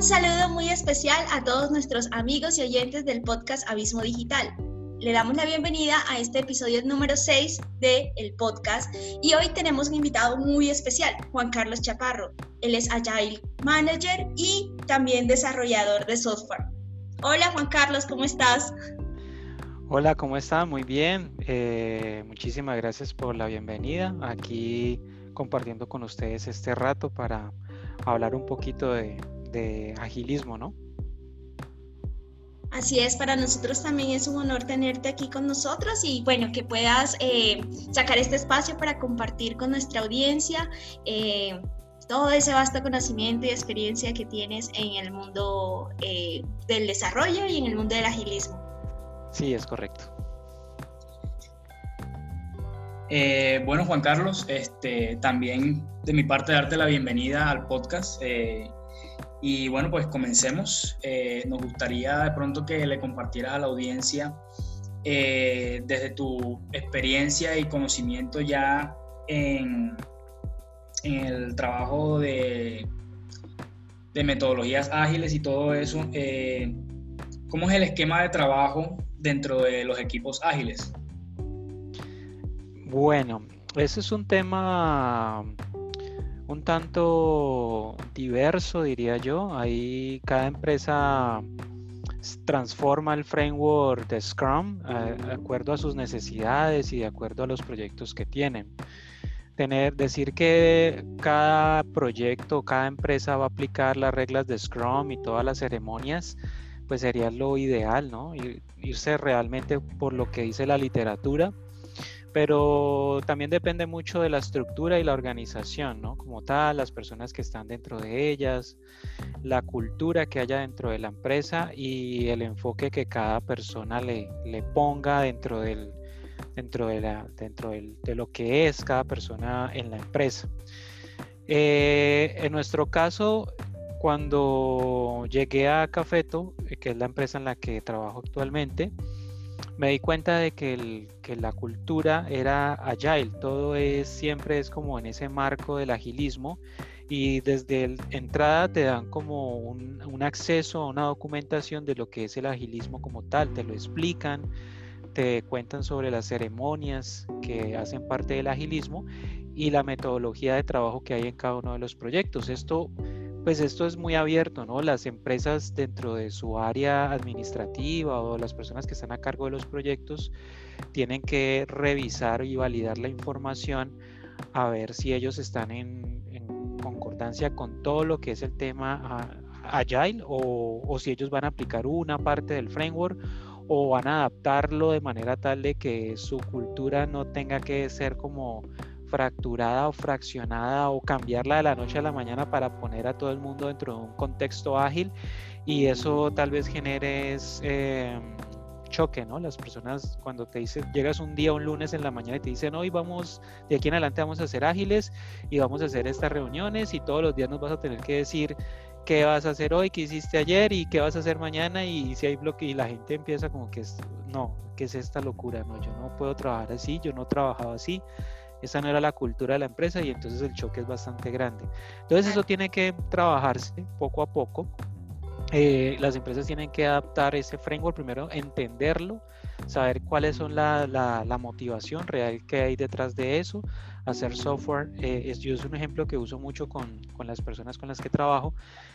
Un saludo muy especial a todos nuestros amigos y oyentes del podcast Abismo Digital. Le damos la bienvenida a este episodio número 6 del el podcast y hoy tenemos un invitado muy especial, Juan Carlos Chaparro. Él es Agile Manager y también desarrollador de software. Hola Juan Carlos, ¿cómo estás? Hola, ¿cómo está? Muy bien. Eh, muchísimas gracias por la bienvenida. Aquí compartiendo con ustedes este rato para hablar un poquito de, agilismo, ¿no? Así es, para nosotros también es un honor tenerte aquí con nosotros y bueno, que puedas eh, sacar este espacio para compartir con nuestra audiencia eh, todo ese vasto conocimiento y experiencia que tienes en el mundo del desarrollo y en el mundo del agilismo. Sí, es correcto. Eh, bueno, Juan Carlos, este, también de mi parte darte la bienvenida al podcast. Eh, y bueno, pues comencemos. Eh, nos gustaría de pronto que le compartieras a la audiencia desde tu experiencia y conocimiento ya en, el trabajo de, de, metodologías ágiles y todo eso. ¿Cómo es el esquema de trabajo dentro de los equipos ágiles? Bueno, ese es un tema un tanto diverso, diría yo. Ahí cada empresa transforma el framework de Scrum eh, de acuerdo a sus necesidades y de acuerdo a los proyectos que tienen. Tener, decir que cada proyecto, cada empresa va a aplicar las reglas de Scrum y todas las ceremonias, pues sería lo ideal, ¿no? irse realmente por lo que dice la literatura, pero también depende mucho de la estructura y la organización, ¿no? Como tal, las personas que están dentro de ellas, la cultura que haya dentro de la empresa y el enfoque que cada persona le, le ponga dentro del dentro de la dentro de lo que es cada persona en la empresa. Eh, en nuestro caso, cuando llegué a Cafeto, eh, que es la empresa en la que trabajo actualmente, me di cuenta de que, la cultura era agile, todo es siempre es como en ese marco del agilismo y desde entrada te dan como un, un, acceso a una documentación de lo que es el agilismo como tal, te lo explican, te cuentan sobre las ceremonias que hacen parte del agilismo y la metodología de trabajo que hay en cada uno de los proyectos. Esto pues esto es muy abierto, ¿no? Las empresas dentro de su área administrativa o las personas que están a cargo de los proyectos tienen que revisar y validar la información a ver si ellos están en, concordancia con todo lo que es el tema agile o, o si ellos van a aplicar una parte del framework o van a adaptarlo de manera tal de que su cultura no tenga que ser como fracturada o fraccionada o cambiarla de la noche a la mañana para poner a todo el mundo dentro de un contexto ágil y eso tal vez genere em, choque, ¿no? Las personas cuando te dicen, llegas un día, un lunes en la mañana y te dicen, hoy vamos, de aquí en adelante vamos a ser ágiles y vamos a hacer estas reuniones y todos los días nos vas a tener que decir qué vas a hacer hoy, qué hiciste ayer y qué vas a hacer mañana y si hay bloque y la gente empieza como que no, ¿qué es esta locura? No, yo no puedo trabajar así, yo no he trabajado así. Esa no era la cultura de la empresa y entonces el choque es bastante grande. Entonces eso tiene que trabajarse poco a poco. Eh, las empresas tienen que adaptar ese framework primero, entenderlo, saber cuáles son la, la, motivación real que hay detrás de eso, hacer software. Eh, es, yo es un ejemplo que uso mucho con, con, las personas con las que trabajo.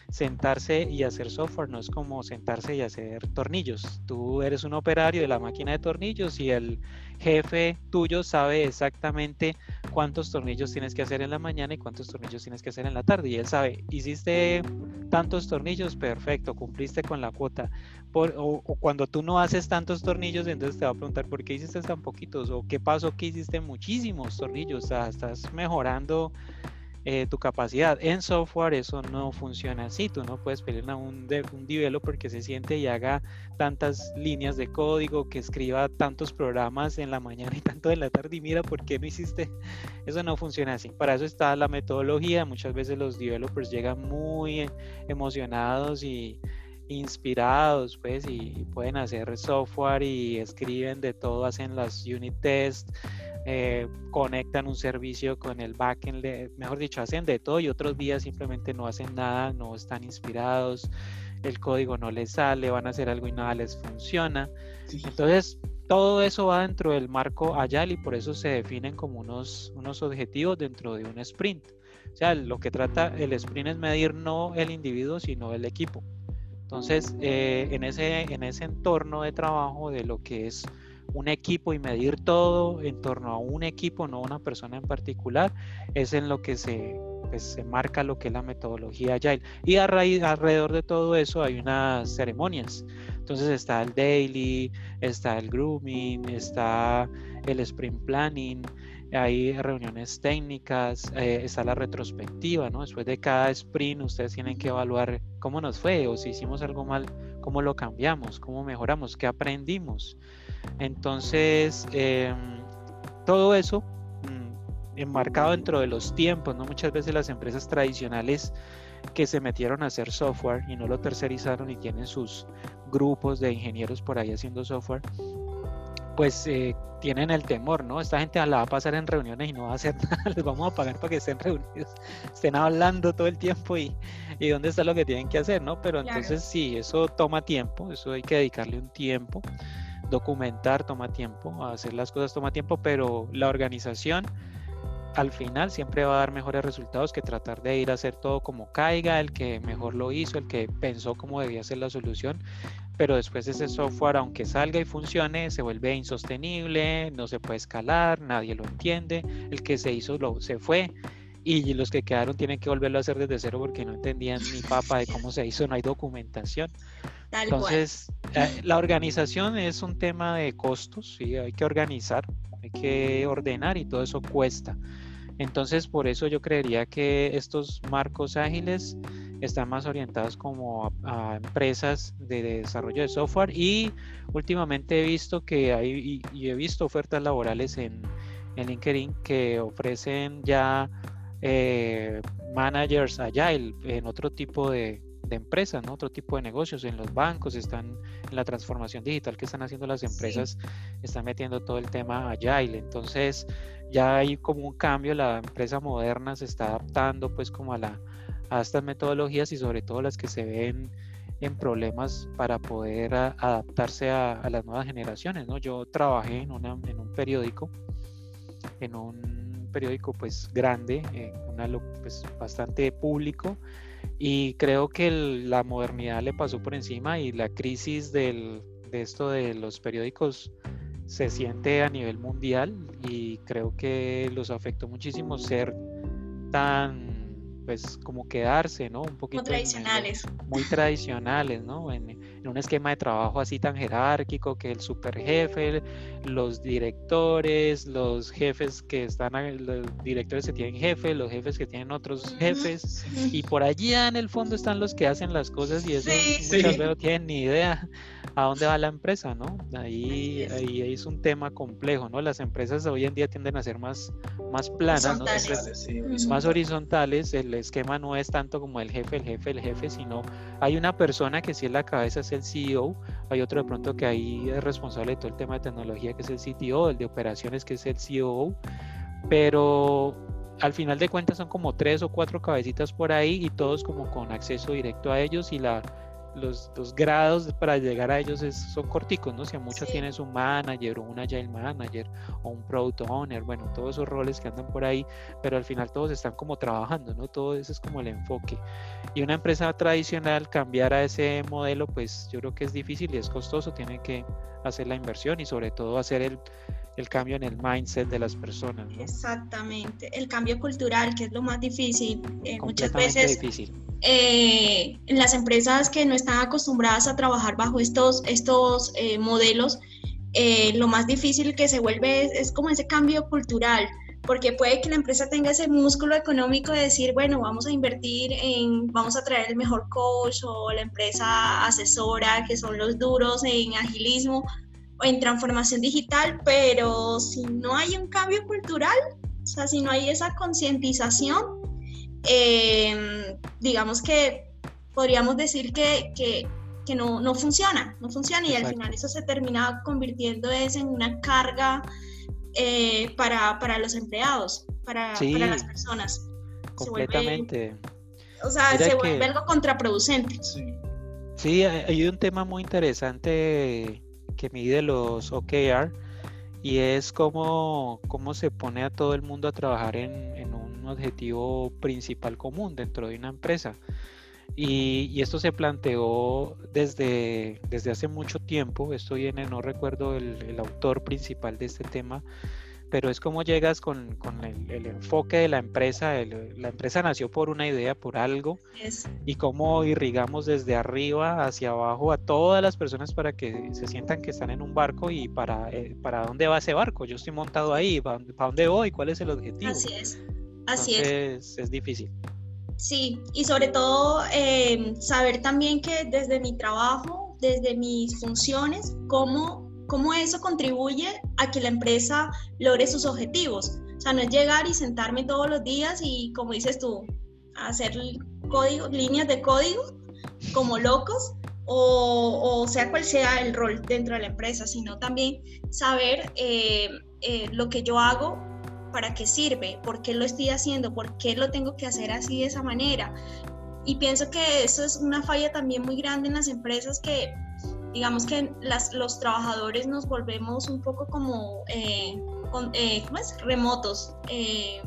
Sentarse y hacer software no es como sentarse y hacer tornillos. Tú eres un operario de la máquina de tornillos y el jefe tuyo sabe exactamente cuántos tornillos tienes que hacer en la mañana y cuántos tornillos tienes que hacer en la tarde. Y él sabe, hiciste tantos tornillos, perfecto, cumpliste con la cuota. o, cuando tú no haces tantos tornillos, entonces te va a preguntar por qué hiciste tan poquitos o qué pasó que hiciste muchísimos tornillos. O sea, estás mejorando eh, tu capacidad. En software eso no funciona así. Tú no puedes pedirle a un, un developer que se siente y haga tantas líneas de código, que escriba tantos programas en la mañana y tanto en la tarde y mira por qué no hiciste. Eso no funciona así. Para eso está la metodología. Muchas veces los developers llegan muy emocionados y inspirados, pues, y, pueden hacer software y escriben de todo, hacen las unit tests, eh, conectan un servicio con el backend, mejor dicho, hacen de todo y otros días simplemente no hacen nada, no están inspirados, el código no les sale, van a hacer algo y nada les funciona. Entonces, todo eso va dentro del marco Agile y por eso se definen como unos, unos objetivos dentro de un sprint. O sea, lo que trata el sprint es medir no el individuo, sino el equipo. Entonces, eh, en, ese, en ese entorno de trabajo de lo que es un equipo y medir todo en torno a un equipo, no una persona en particular, es en lo que se, pues, se marca lo que es la metodología Agile. Y a raíz, alrededor de todo eso hay unas ceremonias. Entonces está el daily, está el grooming, está el sprint planning, hay reuniones técnicas, eh, está la retrospectiva, ¿no? Después de cada sprint ustedes tienen que evaluar cómo nos fue o si hicimos algo mal, cómo lo cambiamos, cómo mejoramos, qué aprendimos. Entonces, em, todo eso mm, enmarcado dentro de los tiempos, ¿no? Muchas veces las empresas tradicionales que se metieron a hacer software y no lo tercerizaron y tienen sus grupos de ingenieros por ahí haciendo software, pues eh, tienen el temor, ¿no? Esta gente la va a pasar en reuniones y no va a hacer nada, les vamos a pagar para que estén reunidos, estén hablando todo el tiempo y, y dónde está lo que tienen que hacer, ¿no? Pero entonces sí, eso toma tiempo, eso hay que dedicarle un tiempo, documentar toma tiempo, hacer las cosas toma tiempo, pero la organización al final siempre va a dar mejores resultados que tratar de ir a hacer todo como caiga, el que mejor lo hizo, el que pensó cómo debía ser la solución, pero después ese software, aunque salga y funcione, se vuelve insostenible, no se puede escalar, nadie lo entiende, el que se hizo lo, se fue y los que quedaron tienen que volverlo a hacer desde cero porque no entendían ni papa de cómo se hizo, no hay documentación. Entonces, eh, la organización es un tema de costos, ¿sí? hay que organizar, hay que ordenar y todo eso cuesta. Entonces, por eso yo creería que estos marcos ágiles están más orientados como a, empresas de, desarrollo de software y últimamente he visto que hay y, he visto ofertas laborales en, en, LinkedIn que ofrecen ya eh, managers agile en otro tipo de, de empresas, ¿no? otro tipo de negocios, en los bancos, están en la transformación digital que están haciendo las empresas, están metiendo todo el tema agile. Entonces ya hay como un cambio, la empresa moderna se está adaptando pues como a, la, a estas metodologías y sobre todo las que se ven en problemas para poder adaptarse a, las nuevas generaciones. ¿no? Yo trabajé en, una, en un periódico, en un periódico pues grande, en una, pues, bastante público y creo que la modernidad le pasó por encima y la crisis del, de esto de los periódicos se siente a nivel mundial y creo que los afectó muchísimo ser tan pues como quedarse, ¿no? Un poquito... Muy tradicionales. muy tradicionales, ¿no? En, un esquema de trabajo así tan jerárquico que el superjefe, los directores, los jefes que están, los directores que tienen jefe, los jefes que tienen otros jefes, y por allí en el fondo están los que hacen las cosas y eso muchas veces no tienen ni idea a dónde va la empresa, ¿no? Ahí, ahí, es un tema complejo, ¿no? Las empresas hoy en día tienden a ser más, más planas, ¿no? más horizontales, el esquema no es tanto como el jefe, el jefe, el jefe, sino hay una persona que sí es la cabeza, es el CEO, hay otro de pronto que ahí es responsable de todo el tema de tecnología, que es el CTO, el de operaciones, que es el CEO, pero al final de cuentas son como tres o cuatro cabecitas por ahí y todos como con acceso directo a ellos y la los, grados para llegar a ellos son corticos, ¿no? Si a mucho tienes un manager o un agile manager o un product owner, bueno, todos esos roles que andan por ahí, pero al final todos están como trabajando, ¿no? Todo eso es como el enfoque. Y una empresa tradicional cambiar a ese modelo, pues yo creo que es difícil y es costoso, tiene que hacer la inversión y sobre todo hacer el, el cambio en el mindset de las personas. Exactamente, el cambio cultural, que es lo más difícil. Eh, muchas veces difícil. Eh, las empresas que no están acostumbradas a trabajar bajo estos, estos eh, modelos, eh, lo más difícil que se vuelve es, es, como ese cambio cultural, porque puede que la empresa tenga ese músculo económico de decir, bueno, vamos a invertir en, vamos a traer el mejor coach o la empresa asesora, que son los duros en agilismo, en transformación digital, pero si no hay un cambio cultural, o sea, si no hay esa concientización, eh, digamos que podríamos decir que, que, que no, no funciona, no funciona y al final eso se termina convirtiendo es en una carga eh, para, para, los empleados, para, para las personas. Completamente. o sea, se vuelve algo contraproducente. Sí. sí, hay un tema muy interesante que mide los OKR y es cómo, cómo se pone a todo el mundo a trabajar en, en un objetivo principal común dentro de una empresa. Y, esto se planteó desde, desde hace mucho tiempo, esto viene, no recuerdo el, autor principal de este tema, pero es como llegas con, el, enfoque de la empresa, la empresa nació por una idea, por algo, y cómo irrigamos desde arriba hacia abajo a todas las personas para que se sientan que están en un barco y para, eh, para dónde va ese barco, yo estoy montado ahí, ¿para, dónde voy? ¿Cuál es el objetivo? Así es, así es. Es difícil. Sí, y sobre todo em, saber también que desde mi trabajo, desde mis funciones, cómo, cómo eso contribuye a que la empresa logre sus objetivos. O sea, no es llegar y sentarme todos los días y, como dices tú, hacer código, líneas de código como locos, o, sea cual sea el rol dentro de la empresa, sino también saber eh, eh, lo que yo hago para qué sirve, por qué lo estoy haciendo, por qué lo tengo que hacer así de esa manera. Y pienso que eso es una falla también muy grande en las empresas que digamos que las, los trabajadores nos volvemos un poco como eh, eh, remotos, eh,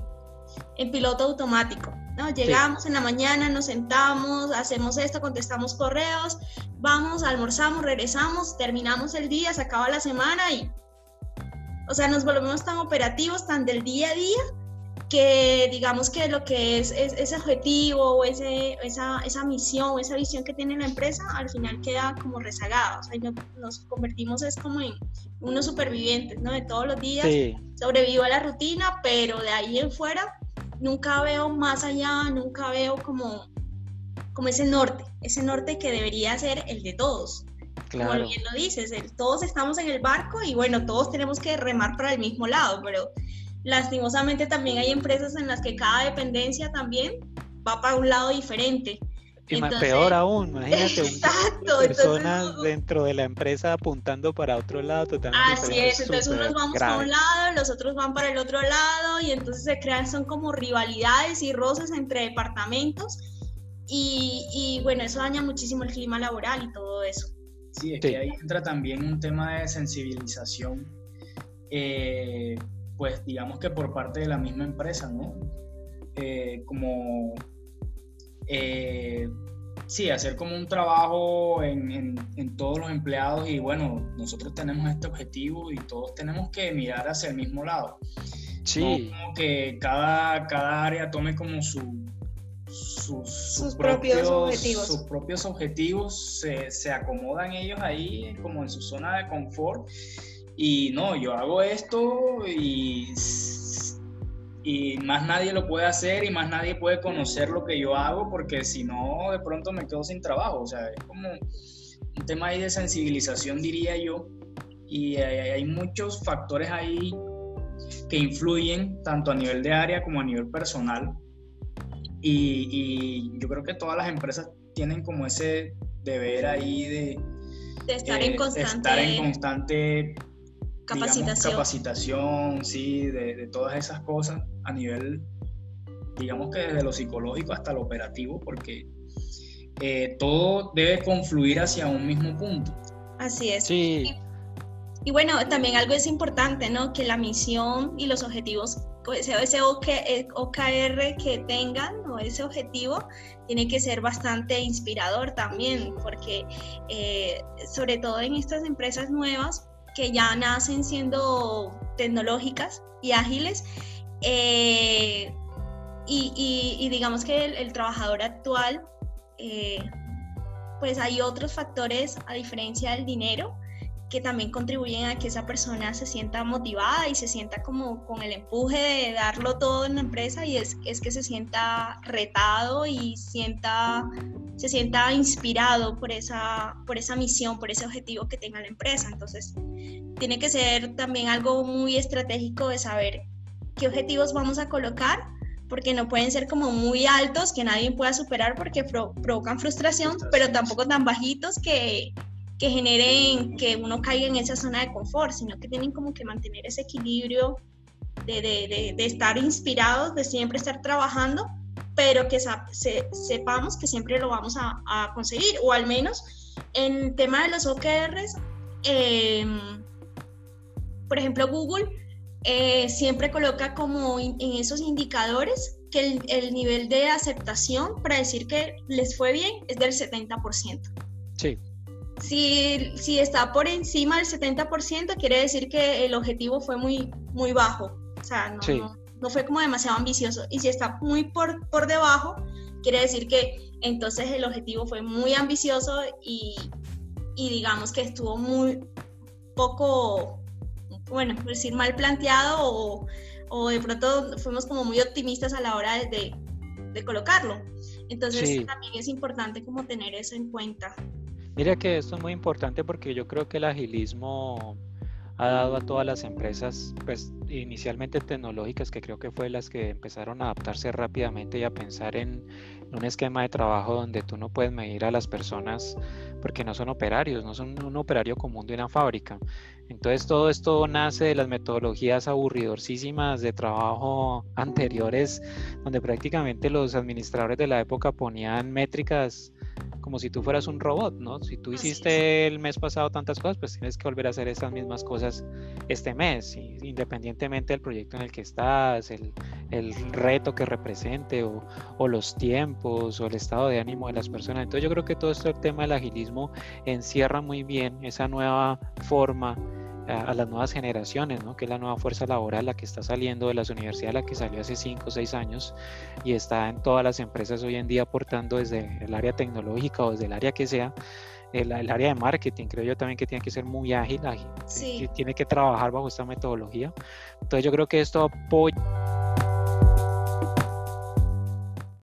en piloto automático. ¿no? Llegamos en la mañana, nos sentamos, hacemos esto, contestamos correos, vamos, almorzamos, regresamos, terminamos el día, se acaba la semana y o sea, nos volvemos tan operativos, tan del día a día, que digamos que lo que es, ese objetivo o ese, esa, esa misión o esa visión que tiene la empresa al final queda como rezagada. O sea, nos convertimos es como en unos supervivientes, ¿no? De todos los días sobrevivo a la rutina, pero de ahí en fuera nunca veo más allá, nunca veo como, como ese norte, ese norte que debería ser el de todos. Como bien lo dices, todos estamos en el barco y bueno, todos tenemos que remar para el mismo lado, pero lastimosamente también hay empresas en las que cada dependencia también va para un lado diferente. Y más peor aún, imagínate exacto, personas dentro de la empresa apuntando para otro lado totalmente Así es, entonces unos vamos para un lado, los otros van para el otro lado y entonces se crean, son como rivalidades y roces entre departamentos y, y bueno, eso daña muchísimo el clima laboral y todo eso. Sí, es que ahí entra también un tema de sensibilización, eh, pues digamos que por parte de la misma empresa, ¿no? Eh, como, eh, sí, hacer como un trabajo en, en, todos los empleados y bueno, nosotros tenemos este objetivo y todos tenemos que mirar hacia el mismo lado. Sí. como que cada, cada área tome como su, sus, propios, objetivos. Sus propios objetivos se, se, acomodan ellos ahí como en su zona de confort. Y no, yo hago esto y, y más nadie lo puede hacer y más nadie puede conocer lo que yo hago porque si no, de pronto me quedo sin trabajo. O sea, es como un tema ahí de sensibilización, diría yo. Y hay, hay muchos factores ahí que influyen tanto a nivel de área como a nivel personal y, yo creo que todas las empresas tienen como ese deber ahí de, estar, en constante, capacitación, capacitación sí, de, todas esas cosas a nivel, digamos que desde lo psicológico hasta lo operativo, porque eh, todo debe confluir hacia un mismo punto. Así es. Sí. Y, bueno, también algo es importante, ¿no? Que la misión y los objetivos ese, ese OKR que tengan o ese objetivo tiene que ser bastante inspirador también, porque eh, sobre todo en estas empresas nuevas que ya nacen siendo tecnológicas y ágiles, eh, y, digamos que el, trabajador actual, eh, pues hay otros factores a diferencia del dinero que también contribuyen a que esa persona se sienta motivada y se sienta como con el empuje de darlo todo en la empresa y es, es que se sienta retado y sienta, se sienta inspirado por esa, por esa misión, por ese objetivo que tenga la empresa. Entonces, tiene que ser también algo muy estratégico de saber qué objetivos vamos a colocar porque no pueden ser como muy altos que nadie pueda superar porque provocan frustración, pero tampoco tan bajitos que, que generen que uno caiga en esa zona de confort, sino que tienen como que mantener ese equilibrio de, de, de, estar inspirados, de siempre estar trabajando, pero que sepamos que siempre lo vamos a, a, conseguir, o al menos en el tema de los OKRs, em, por ejemplo Google eh, siempre coloca como en esos indicadores que el, nivel de aceptación para decir que les fue bien es del 70%. Sí. Si, si está por encima del 70%, quiere decir que el objetivo fue muy, muy bajo. O sea, no, no, fue como demasiado ambicioso. Y si está muy por, por debajo, quiere decir que entonces el objetivo fue muy ambicioso y, y digamos que estuvo muy poco bueno, decir mal planteado o, o, de pronto fuimos como muy optimistas a la hora de, de, colocarlo. Entonces también es importante como tener eso en cuenta. Mira que esto es muy importante porque yo creo que el agilismo ha dado a todas las empresas, pues inicialmente tecnológicas, que creo que fue las que empezaron a adaptarse rápidamente y a pensar en un esquema de trabajo donde tú no puedes medir a las personas porque no son operarios, no son un operario común de una fábrica. Entonces todo esto nace de las metodologías aburridorcísimas de trabajo anteriores, donde prácticamente los administradores de la época ponían métricas como si tú fueras un robot, ¿no? Si tú hiciste el mes pasado tantas cosas, pues tienes que volver a hacer estas mismas cosas este mes, independientemente del proyecto en el que estás, el, el reto que represente o, o, los tiempos o el estado de ánimo de las personas. Entonces yo creo que todo esto, el tema del agilismo, encierra muy bien esa nueva forma a, las nuevas generaciones, ¿no? que es la nueva fuerza laboral, la que está saliendo de las universidades, la que salió hace 5 o 6 años y está en todas las empresas hoy en día aportando desde el área tecnológica o desde el área que sea. El, área de marketing, creo yo también que tiene que ser muy ágil, ágil tiene que trabajar bajo esta metodología. Entonces yo creo que esto apoya